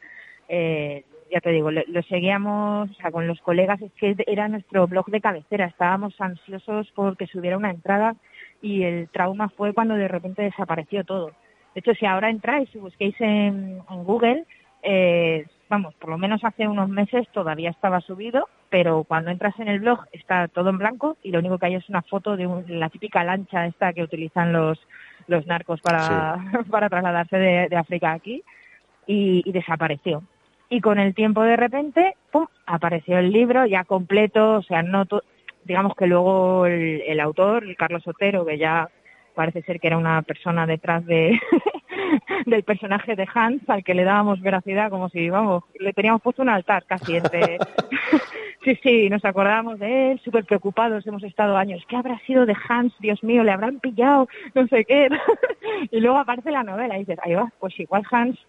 eh, ya te digo, lo, seguíamos, o sea, con los colegas, es que era nuestro blog de cabecera, estábamos ansiosos porque subiera una entrada y el trauma fue cuando de repente desapareció todo. De hecho, si ahora entráis y busquéis en, en Google, eh, vamos, por lo menos hace unos meses todavía estaba subido, pero cuando entras en el blog está todo en blanco y lo único que hay es una foto de la típica lancha esta que utilizan los, los narcos para, [laughs] para trasladarse de, África aquí y, desapareció. Y con el tiempo de repente, ¡pum!, apareció el libro ya completo, o sea, no digamos que luego el, el autor, el Carlos Otero, que ya parece ser que era una persona detrás de, [laughs] del personaje de Hans al que le dábamos veracidad como si, vamos, le teníamos puesto un altar casi entre... [laughs] sí, sí, nos acordábamos de él, súper preocupados, hemos estado años, ¿qué habrá sido de Hans? Dios mío, le habrán pillado, no sé qué. [laughs] y luego aparece la novela y dices, ahí va, pues igual Hans,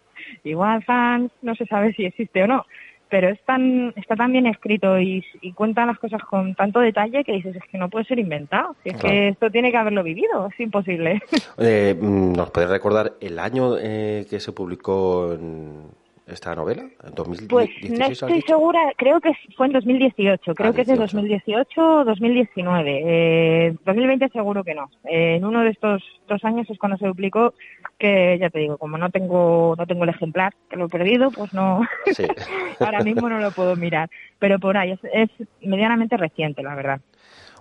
igual Hans, no se sabe si existe o no. Pero es tan, está tan bien escrito y, y, cuenta las cosas con tanto detalle que dices, es que no puede ser inventado, es que esto tiene que haberlo vivido, es imposible. [laughs] Mm, ¿Nos puedes recordar el año eh, que se publicó en, esta novela? ¿En 2016? Pues no estoy segura, creo que fue en 2018, creo que es de 2018 o 2019. Eh, 2020 seguro que no. Eh, en uno de estos dos años es cuando se publicó, que ya te digo, como no tengo no tengo el ejemplar, que lo he perdido, pues no, [laughs] ahora mismo no lo puedo mirar. Pero por ahí, es medianamente reciente, la verdad.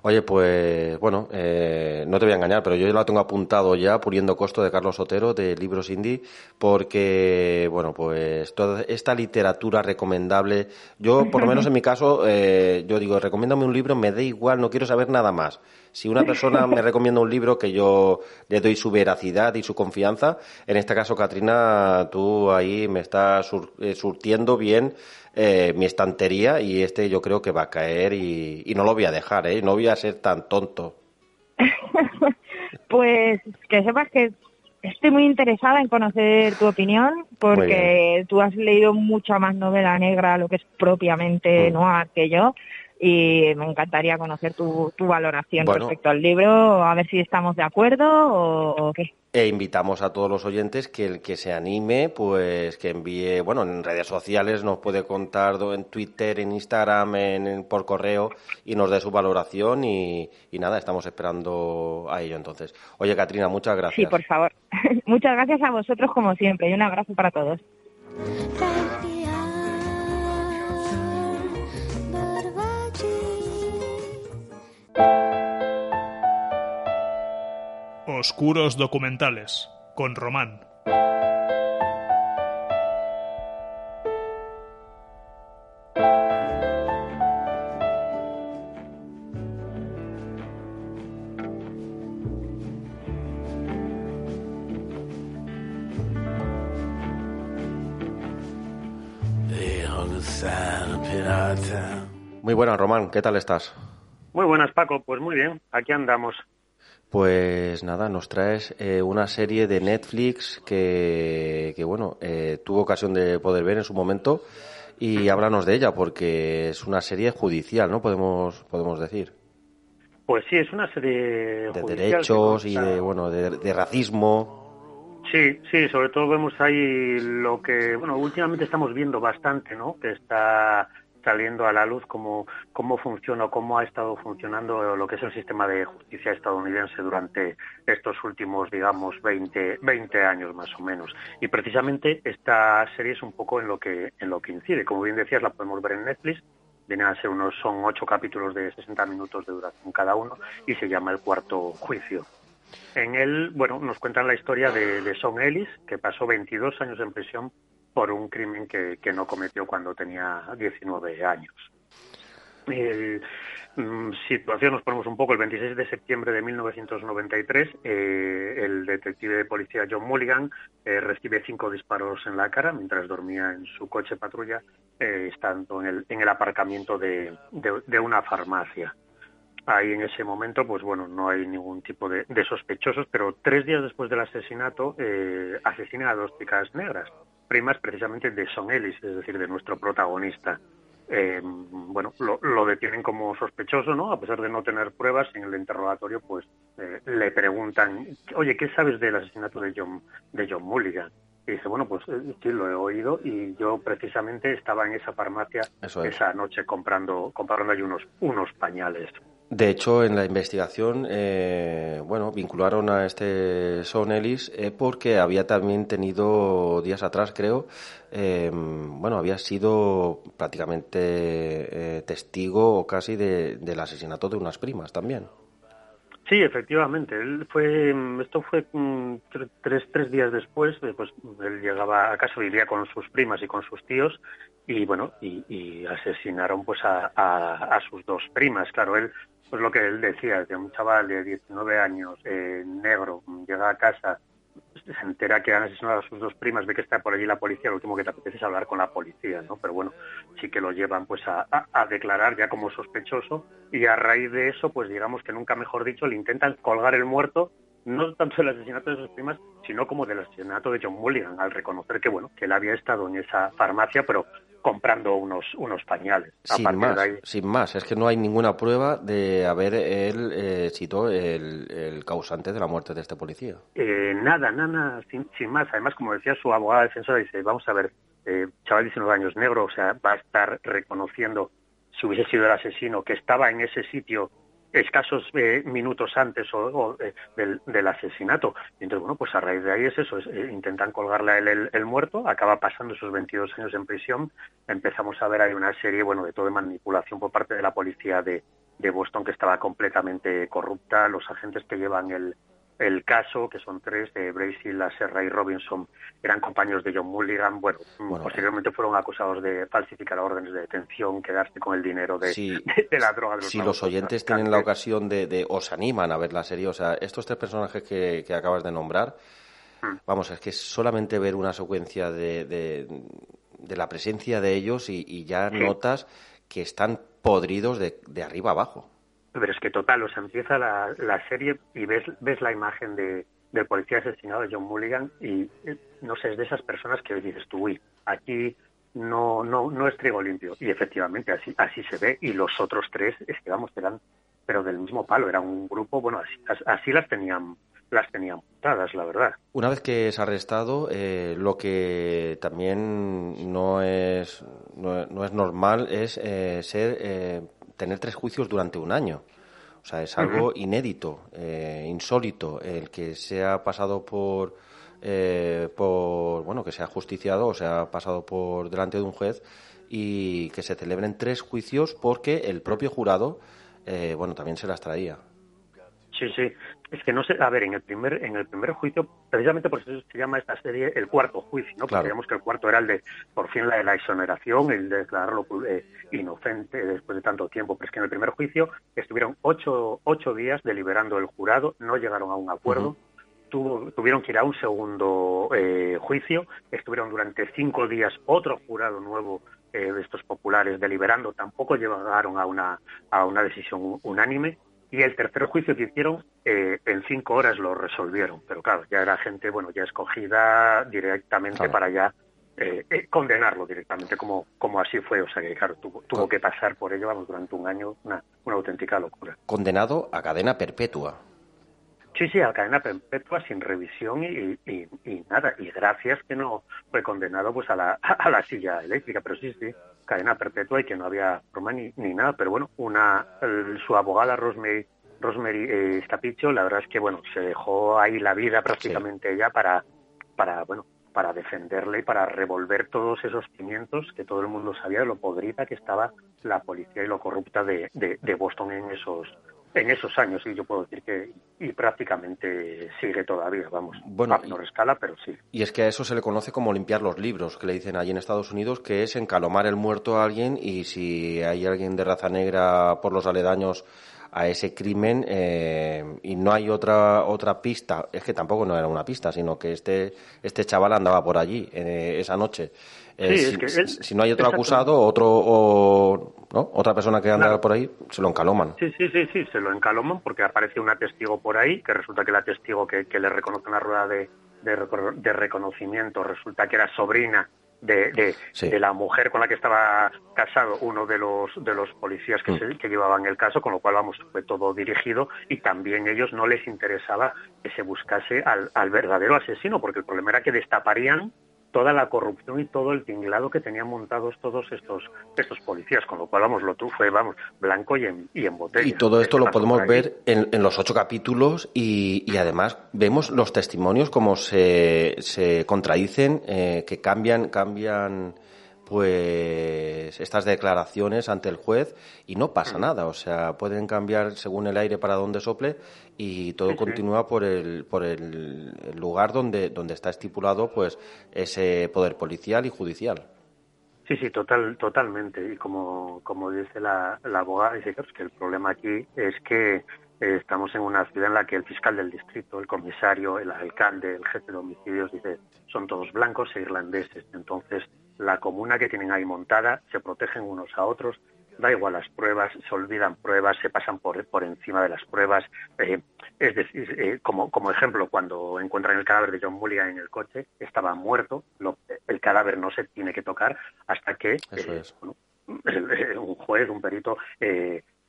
Oye, pues bueno, eh, no te voy a engañar, pero yo lo tengo apuntado ya, Puriendo Costo de Carlos Otero, de Libros Indie, porque, bueno, pues toda esta literatura recomendable, yo por lo menos en mi caso, eh, yo digo, recomiéndame un libro, me da igual, no quiero saber nada más. Si una persona me recomienda un libro que yo le doy su veracidad y su confianza, en este caso, Katrina, tú ahí me estás eh, surtiendo bien eh, mi estantería y este yo creo que va a caer y, no lo voy a dejar, ¿eh? No voy a ser tan tonto. [laughs] pues que sepas que estoy muy interesada en conocer tu opinión porque tú has leído mucha más novela negra, lo que es propiamente mm. noir que yo y me encantaría conocer tu, tu valoración respecto al libro, a ver si estamos de acuerdo o, qué. E invitamos a todos los oyentes que el que se anime, pues que envíe, bueno, en redes sociales nos puede contar en Twitter, en Instagram, en, por correo y nos dé su valoración y, y, nada, estamos esperando a ello entonces. Oye, Katrina, muchas gracias. Sí, por favor. [laughs] muchas gracias a vosotros como siempre y un abrazo para todos. Oscuros documentales con Román. Muy buenas, Román. ¿Qué tal estás? Muy buenas, Paco. Pues muy bien, aquí andamos. Pues nada, nos traes eh, una serie de Netflix que, que bueno, eh, tuvo ocasión de poder ver en su momento y háblanos de ella porque es una serie judicial, ¿no? Podemos, podemos decir. Pues sí, es una serie de derechos y de bueno de racismo. Sí, sí, sobre todo vemos ahí lo que bueno últimamente estamos viendo bastante, ¿no? Que está saliendo a la luz cómo, cómo funciona, cómo ha estado funcionando lo que es el sistema de justicia estadounidense durante estos últimos, digamos, 20, 20 años más o menos. Y precisamente esta serie es un poco en lo que, en lo que incide. Como bien decías, la podemos ver en Netflix. Vienen a ser unos, son ocho capítulos de 60 minutos de duración cada uno y se llama El Cuarto Juicio. En él, bueno, nos cuentan la historia de Son Ellis, que pasó 22 años en prisión por un crimen que, que no cometió cuando tenía 19 años. El, mm, situación, nos ponemos un poco, el 26 de septiembre de 1993, eh, el detective de policía John Mulligan eh, recibe cinco disparos en la cara mientras dormía en su coche patrulla, eh, estando en el, en el aparcamiento de, de, una farmacia ahí en ese momento, pues bueno, no hay ningún tipo de, de sospechosos, pero tres días después del asesinato eh, asesinan a dos chicas negras, primas precisamente de Son Ellis, es decir, de nuestro protagonista. Eh, bueno, lo, lo, detienen como sospechoso, ¿no? A pesar de no tener pruebas, en el interrogatorio, pues eh, le preguntan, oye, ¿qué sabes del asesinato de John, de John Mulligan? Y dice, bueno, pues eh, sí, lo he oído y yo precisamente estaba en esa farmacia esa noche comprando, comprando ahí unos, unos pañales. De hecho, en la investigación, eh, bueno, vincularon a este Son Ellis eh, porque había también tenido días atrás, creo, eh, bueno, había sido prácticamente eh, testigo o casi de, del asesinato de unas primas también. Sí, efectivamente. Él fue, esto fue mm, tres, tres días después, pues él llegaba a casa, vivía con sus primas y con sus tíos, y bueno, y, asesinaron pues a, a, sus dos primas. Claro, él pues lo que él decía, que un chaval de 19 años, eh, negro, llega a casa, se entera que han asesinado a sus dos primas, ve que está por allí la policía, lo último que te apetece es hablar con la policía, ¿no? Pero bueno, sí que lo llevan pues a, a, a declarar ya como sospechoso y a raíz de eso, pues digamos que nunca mejor dicho, le intentan colgar el muerto no tanto del asesinato de sus primas, sino como del asesinato de John Mulligan, al reconocer que bueno, que él había estado en esa farmacia, pero comprando unos, unos pañales. Sin más, ahí... sin más, es que no hay ninguna prueba de haber él eh, sido el, el, causante de la muerte de este policía. Eh, nada, nada, sin, sin, más. Además, como decía su abogada defensora, dice, vamos a ver, eh, chaval de 19 años negro, o sea, va a estar reconociendo si hubiese sido el asesino que estaba en ese sitio escasos eh, minutos antes o, o eh, del, asesinato. Entonces, bueno, pues a raíz de ahí es eso, es, eh, intentan colgarle él el, el, muerto, acaba pasando esos 22 años en prisión, empezamos a ver ahí una serie, bueno, de todo de manipulación por parte de la policía de Boston que estaba completamente corrupta, los agentes que llevan el, el caso, que son tres, de Bracy, La Serra y Robinson, eran compañeros de John Mulligan. Bueno, bueno posteriormente fueron acusados de falsificar órdenes de detención, quedarse con el dinero de, sí, de, [laughs] de la droga. De los si los oyentes tienen la ocasión de, de, os animan a ver la serie, o sea, estos tres personajes que, que acabas de nombrar, hmm. vamos, es que solamente ver una secuencia de, de, de la presencia de ellos y, y ya sí. notas que están podridos de, de arriba abajo. Pero es que total, o sea, empieza la, la serie y ves, ves la imagen de, del policía asesinado John Mulligan y no sé, es de esas personas que dices tú, uy, aquí no, no, no es trigo limpio. Y efectivamente así, así se ve. Y los otros tres, es que vamos, eran, pero del mismo palo, era un grupo, bueno, así, así las tenían las tenían montadas, la verdad. Una vez que es arrestado, eh, lo que también no es, no, no es normal es eh, ser eh, tener tres juicios durante un año. O sea, es algo uh -huh. inédito, eh, insólito, el que se ha pasado por, eh, por, bueno, que se ha justiciado o se ha pasado por delante de un juez y que se celebren tres juicios porque el propio jurado, eh, bueno, también se las traía. Sí, sí. Es que no sé, a ver, en el primer en el primer juicio, precisamente por eso se llama esta serie el cuarto juicio, ¿no? Porque claro. digamos que el cuarto era el de, por fin, la de la exoneración, el de declararlo eh, inocente después de tanto tiempo. Pero es que en el primer juicio estuvieron ocho, ocho días deliberando el jurado, no llegaron a un acuerdo. Uh -huh. Tuvo, tuvieron que ir a un segundo eh, juicio, estuvieron durante cinco días otro jurado nuevo eh, de estos populares deliberando, tampoco llegaron a una, a una decisión unánime y el tercer juicio que hicieron eh, en cinco horas lo resolvieron, pero claro, ya era gente, bueno, ya escogida directamente claro. para ya eh, eh, condenarlo directamente, como, como así fue, o sea que claro, tuvo, tuvo que pasar por ello, vamos, durante un año, una, una auténtica locura. Condenado a cadena perpetua. Sí, sí, a cadena perpetua sin revisión y, y, y, nada, y gracias que no fue condenado pues a la, [laughs] a la silla eléctrica, pero sí, sí, cadena perpetua y que no había broma ni, ni nada, pero bueno, una el, su abogada Rosemary, Rosemary eh, la verdad es que bueno, se dejó ahí la vida prácticamente sí. ella para, para, bueno, para defenderle y para revolver todos esos cimientos que todo el mundo sabía de lo podrida que estaba la policía y lo corrupta de, de, de Boston en esos en esos años, y yo puedo decir que y prácticamente sigue todavía, vamos, Bueno, a menor escala, pero sí. Y es que a eso se le conoce como limpiar los libros, que le dicen allí en Estados Unidos, que es encalomar el muerto a alguien y si hay alguien de raza negra por los aledaños a ese crimen eh, y no hay otra otra pista, es que tampoco no era una pista, sino que este este chaval andaba por allí eh, esa noche. Eh, Sí, es que si- él- si no hay otro acusado, otro o, ¿no? otra persona que anda Claro. por ahí, se lo encaloman. Sí, sí, sí, sí, se lo encaloman porque aparece una testigo por ahí, que resulta que la testigo que, que le reconoce la rueda de, de, de reconocimiento resulta que era sobrina de, de, Sí. de la mujer con la que estaba casado uno de los de los policías que, Mm. se- que llevaban el caso, con lo cual, vamos, fue todo dirigido y también ellos no les interesaba que se buscase al, al verdadero asesino, porque el problema era que destaparían toda la corrupción y todo el tinglado que tenían montados todos estos estos policías, con lo cual, vamos, lo fue, vamos, blanco y en, y en botella. Y todo esto ¿Qué lo podemos ver en, en los ocho capítulos y, y además vemos los testimonios como se, se contradicen, eh, que cambian, cambian pues estas declaraciones ante el juez y no pasa nada, o sea, pueden cambiar según el aire para donde sople y todo Sí, sí. continúa por el por el, lugar donde donde está estipulado pues ese poder policial y judicial. Sí, sí, total, totalmente. Y como, como dice la, la abogada, dice claro, es que el problema aquí es que eh, estamos en una ciudad en la que el fiscal del distrito, el comisario, el alcalde, el jefe de homicidios, dice, son todos blancos e irlandeses. Entonces, la comuna que tienen ahí montada, se protegen unos a otros, da igual las pruebas, se olvidan pruebas, se pasan por, por encima de las pruebas. eh, es decir, eh, como, como ejemplo, cuando encuentran el cadáver de John Mulligan en el coche, estaba muerto, lo- el cadáver no se tiene que tocar hasta que eh, es. bueno, [laughs] el- el- un juez, un perito,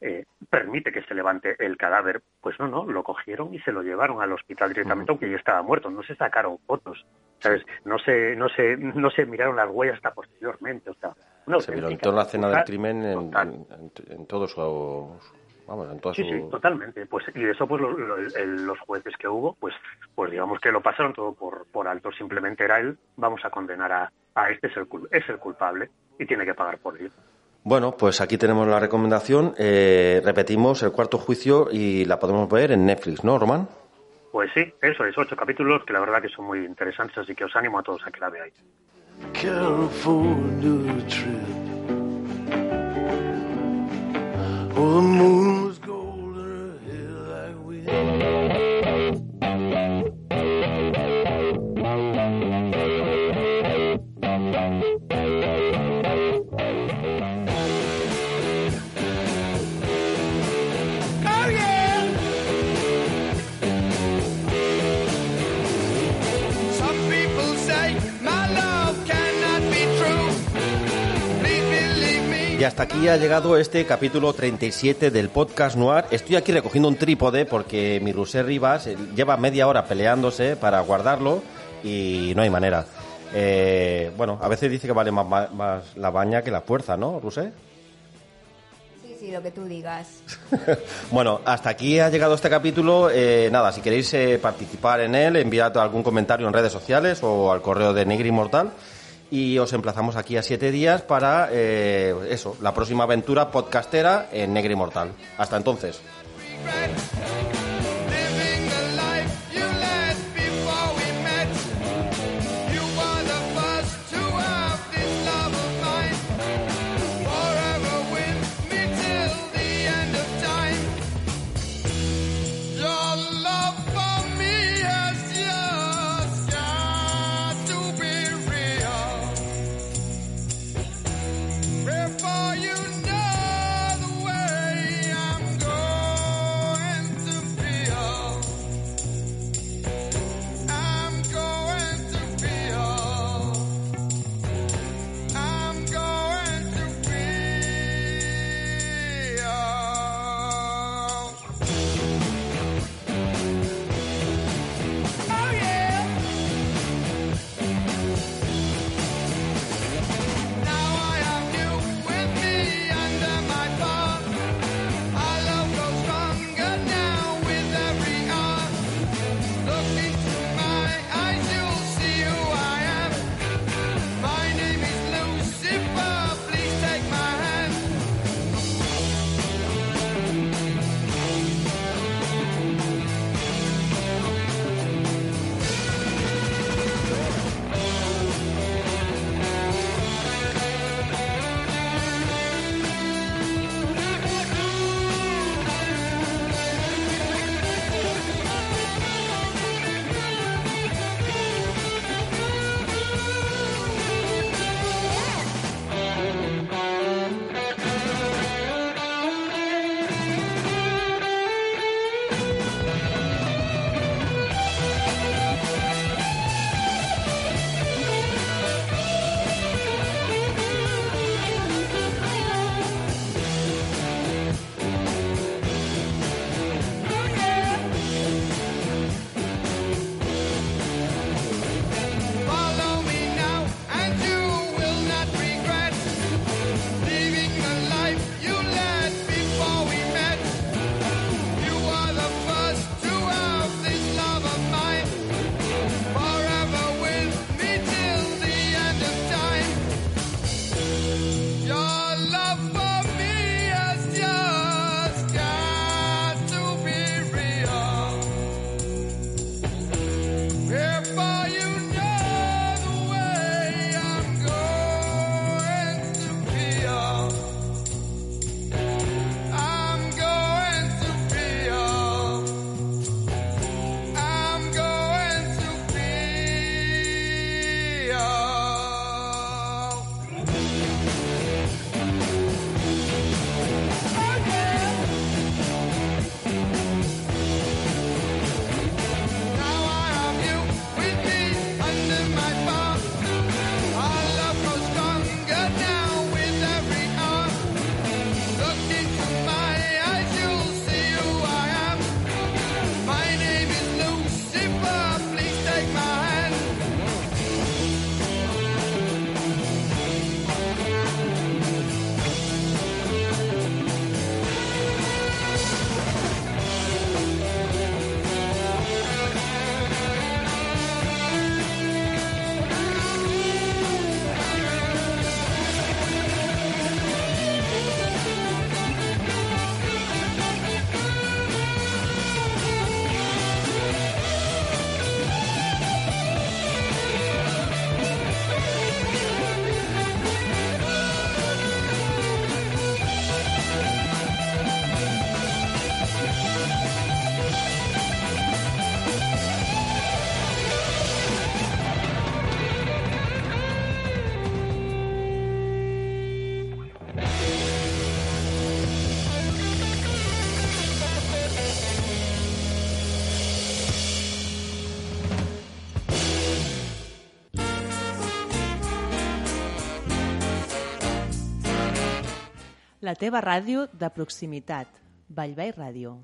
eh, permite que se levante el cadáver. Pues no, no, lo cogieron y se lo llevaron al hospital directamente, aunque ya estaba muerto. No se sacaron fotos, ¿sabes? No se, no se, no se miraron las huellas hasta posteriormente. O sea, una Se violentó la escena del crimen en, en, en- en todo su vamos, en toda Sí, su sí, totalmente. Pues y eso, pues lo- lo- el- los jueces que hubo, pues, pues digamos que lo pasaron todo por, por alto. Simplemente era él, vamos a condenar a, a este es el, cul- es el culpable y tiene que pagar por ello. Bueno, pues aquí tenemos la recomendación. Eh, repetimos el cuarto juicio y la podemos ver en Netflix, ¿no, Román? Pues sí, eso es, ocho capítulos que la verdad que son muy interesantes, así que os animo a todos a que la veáis. California trip. Hasta aquí ha llegado este capítulo 37 del podcast Noir. Estoy aquí recogiendo un trípode porque mi Rusé Rivas eh, lleva media hora peleándose para guardarlo y no hay manera. Eh, bueno, a veces dice que vale más, más- más la baña que la fuerza, ¿no, Rusé? Sí, sí, lo que tú digas. [laughs] Bueno, hasta aquí ha llegado este capítulo. Eh, nada, si queréis eh, participar en él, enviad algún comentario en redes sociales o al correo de Negri Mortal. Y os emplazamos aquí a siete días para eh, eso, la próxima aventura podcastera en Negri Mortal. Hasta entonces. La teva ràdio de proximitat. Vallvei Ràdio.